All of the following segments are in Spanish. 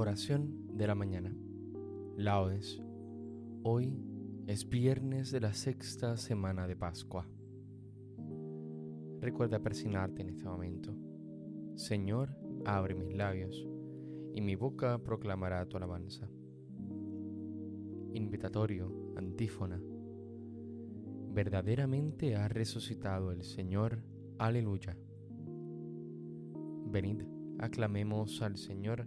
Oración de la mañana. Laudes. Hoy es viernes de la sexta semana de Pascua. Recuerda persignarte en este momento. Señor, abre mis labios, y mi boca proclamará tu alabanza. Invitatorio, antífona. Verdaderamente ha resucitado el Señor. Aleluya. Venid, aclamemos al Señor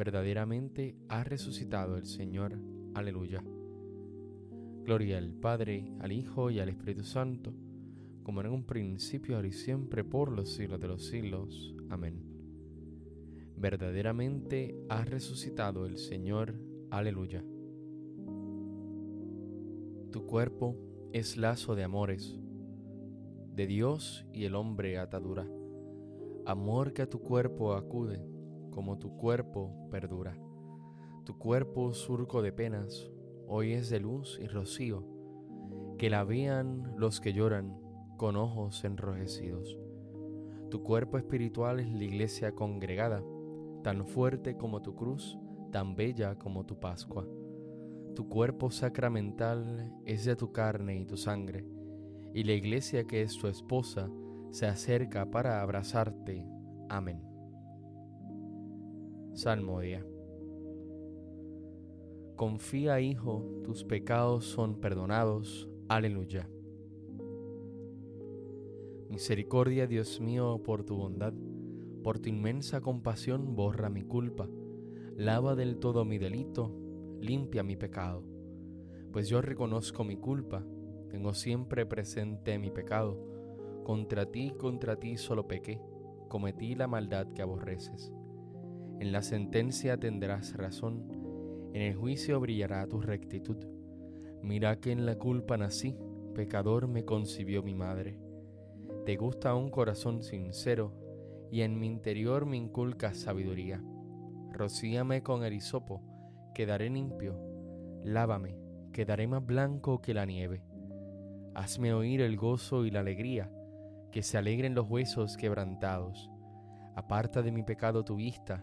verdaderamente ha resucitado el Señor. Aleluya. Gloria al Padre, al Hijo y al Espíritu Santo, como en un principio, ahora y siempre, por los siglos de los siglos. Amén. Verdaderamente ha resucitado el Señor. Aleluya. Tu cuerpo es lazo de amores, de Dios y el hombre atadura, amor que a tu cuerpo acude como tu cuerpo perdura. Tu cuerpo surco de penas, hoy es de luz y rocío, que la vean los que lloran con ojos enrojecidos. Tu cuerpo espiritual es la iglesia congregada, tan fuerte como tu cruz, tan bella como tu Pascua. Tu cuerpo sacramental es de tu carne y tu sangre, y la iglesia que es tu esposa se acerca para abrazarte. Amén. Salmodia. Confía, Hijo, tus pecados son perdonados. Aleluya. Misericordia, Dios mío, por tu bondad, por tu inmensa compasión, borra mi culpa, lava del todo mi delito, limpia mi pecado. Pues yo reconozco mi culpa, tengo siempre presente mi pecado. Contra ti, contra ti solo pequé, cometí la maldad que aborreces. En la sentencia tendrás razón, en el juicio brillará tu rectitud. Mira que en la culpa nací, pecador me concibió mi madre. Te gusta un corazón sincero, y en mi interior me inculcas sabiduría. Rocíame con el hisopo, quedaré limpio. Lávame, quedaré más blanco que la nieve. Hazme oír el gozo y la alegría, que se alegren los huesos quebrantados. Aparta de mi pecado tu vista,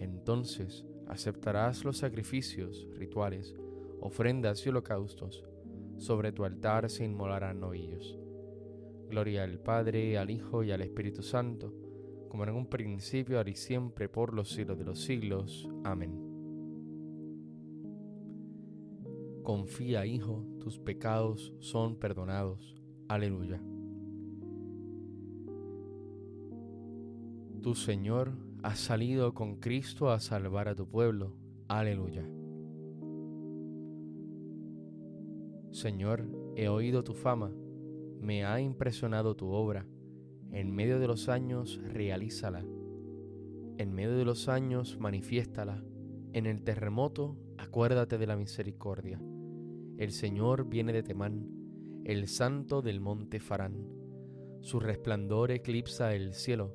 entonces aceptarás los sacrificios, rituales, ofrendas y holocaustos. Sobre tu altar se inmolarán novillos. Gloria al Padre, al Hijo y al Espíritu Santo, como en un principio, ahora y siempre, por los siglos de los siglos. Amén. Confía, Hijo, tus pecados son perdonados. Aleluya. Tu Señor has salido con Cristo a salvar a tu pueblo. Aleluya. Señor, he oído tu fama, me ha impresionado tu obra. En medio de los años, realízala. En medio de los años, manifiéstala. En el terremoto, acuérdate de la misericordia. El Señor viene de Temán, el santo del monte Farán. Su resplandor eclipsa el cielo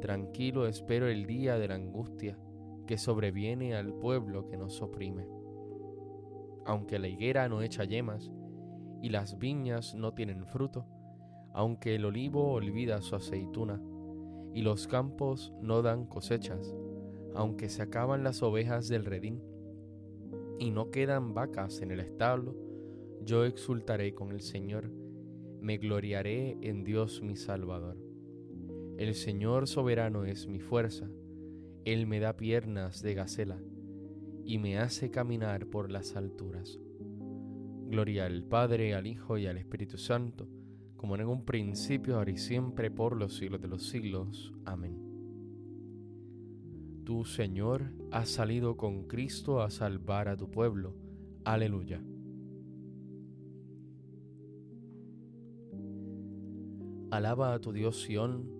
Tranquilo espero el día de la angustia que sobreviene al pueblo que nos oprime. Aunque la higuera no echa yemas y las viñas no tienen fruto, aunque el olivo olvida su aceituna y los campos no dan cosechas, aunque se acaban las ovejas del redín y no quedan vacas en el establo, yo exultaré con el Señor, me gloriaré en Dios mi Salvador. El Señor soberano es mi fuerza, Él me da piernas de gacela y me hace caminar por las alturas. Gloria al Padre, al Hijo y al Espíritu Santo, como en un principio, ahora y siempre, por los siglos de los siglos. Amén. Tú, Señor, has salido con Cristo a salvar a tu pueblo. Aleluya. Alaba a tu Dios Sión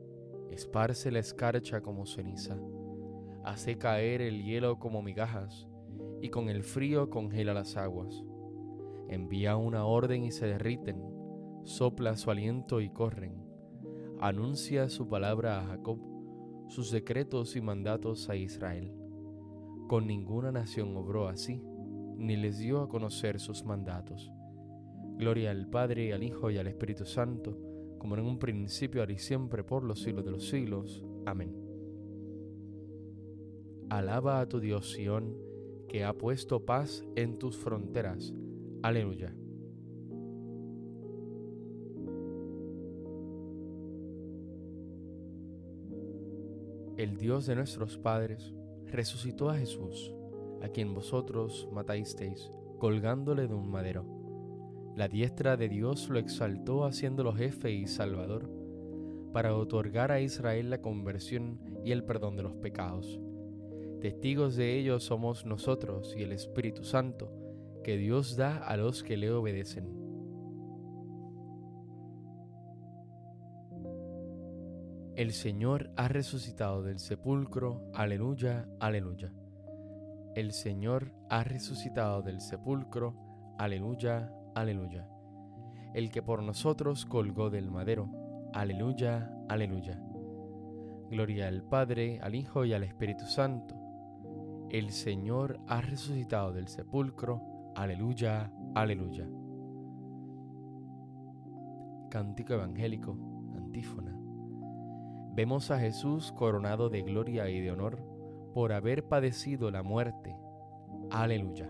esparce la escarcha como ceniza, hace caer el hielo como migajas, y con el frío congela las aguas. Envía una orden y se derriten, sopla su aliento y corren. Anuncia su palabra a Jacob, sus decretos y mandatos a Israel. Con ninguna nación obró así, ni les dio a conocer sus mandatos. Gloria al Padre, al Hijo y al Espíritu Santo, como en un principio, ahora y siempre, por los siglos de los siglos. Amén. Alaba a tu Dios Sión, que ha puesto paz en tus fronteras. Aleluya. El Dios de nuestros padres resucitó a Jesús, a quien vosotros matasteis, colgándole de un madero la diestra de Dios lo exaltó haciéndolo jefe y salvador, para otorgar a Israel la conversión y el perdón de los pecados. Testigos de ello somos nosotros y el Espíritu Santo, que Dios da a los que le obedecen. El Señor ha resucitado del sepulcro, aleluya, aleluya. El Señor ha resucitado del sepulcro, aleluya, aleluya. El que por nosotros colgó del madero, aleluya, aleluya. Gloria al Padre, al Hijo y al Espíritu Santo. El Señor ha resucitado del sepulcro, aleluya, aleluya. Cántico Evangélico, antífona. Vemos a Jesús coronado de gloria y de honor por haber padecido la muerte. Aleluya.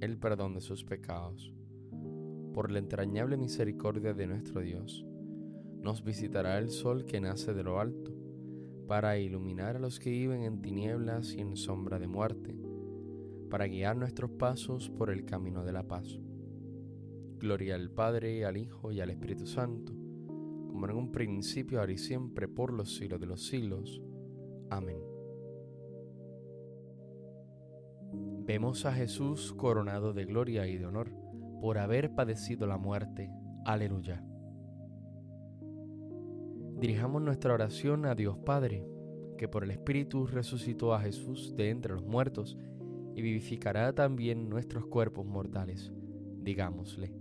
el perdón de sus pecados. Por la entrañable misericordia de nuestro Dios, nos visitará el sol que nace de lo alto, para iluminar a los que viven en tinieblas y en sombra de muerte para guiar nuestros pasos por el camino de la paz. Gloria al Padre, al Hijo y al Espíritu Santo, como en un principio, ahora y siempre, por los siglos de los siglos. Amén. Vemos a Jesús coronado de gloria y de honor por haber padecido la muerte. Aleluya. Dirijamos nuestra oración a Dios Padre, que por el Espíritu resucitó a Jesús de entre los muertos y vivificará también nuestros cuerpos mortales. Digámosle,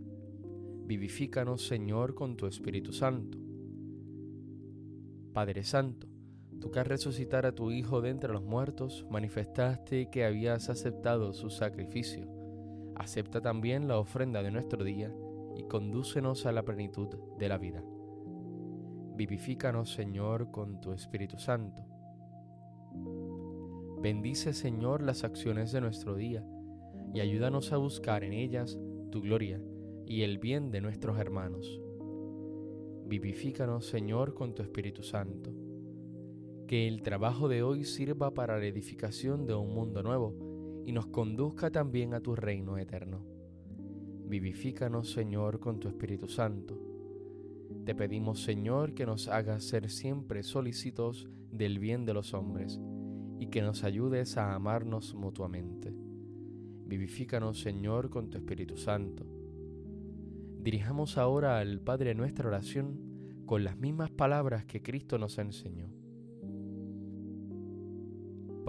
vivifícanos Señor con tu Espíritu Santo. Padre Santo, tú que resucitar a tu Hijo de entre los muertos, manifestaste que habías aceptado su sacrificio. Acepta también la ofrenda de nuestro día y condúcenos a la plenitud de la vida. Vivifícanos Señor con tu Espíritu Santo Bendice, Señor, las acciones de nuestro día y ayúdanos a buscar en ellas tu gloria y el bien de nuestros hermanos. Vivifícanos, Señor, con tu Espíritu Santo. Que el trabajo de hoy sirva para la edificación de un mundo nuevo y nos conduzca también a tu reino eterno. Vivifícanos, Señor, con tu Espíritu Santo. Te pedimos, Señor, que nos hagas ser siempre solícitos del bien de los hombres y que nos ayudes a amarnos mutuamente. Vivifícanos, Señor, con tu Espíritu Santo. Dirijamos ahora al Padre nuestra oración con las mismas palabras que Cristo nos enseñó.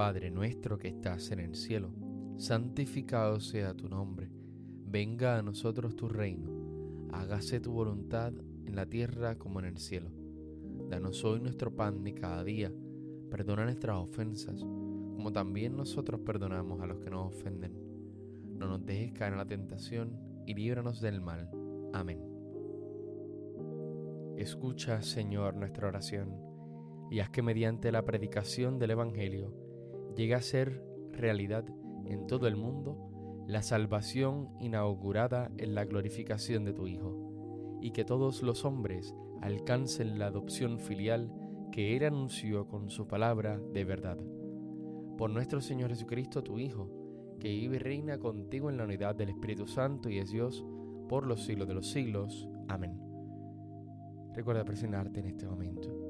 Padre nuestro que estás en el cielo, santificado sea tu nombre, venga a nosotros tu reino, hágase tu voluntad en la tierra como en el cielo. Danos hoy nuestro pan de cada día Perdona nuestras ofensas, como también nosotros perdonamos a los que nos ofenden. No nos dejes caer en la tentación y líbranos del mal. Amén. Escucha, Señor, nuestra oración, y haz que mediante la predicación del Evangelio llegue a ser realidad en todo el mundo la salvación inaugurada en la glorificación de tu Hijo, y que todos los hombres alcancen la adopción filial que Él anunció con su palabra de verdad. Por nuestro Señor Jesucristo, tu Hijo, que vive y reina contigo en la unidad del Espíritu Santo y es Dios por los siglos de los siglos. Amén. Recuerda presionarte en este momento.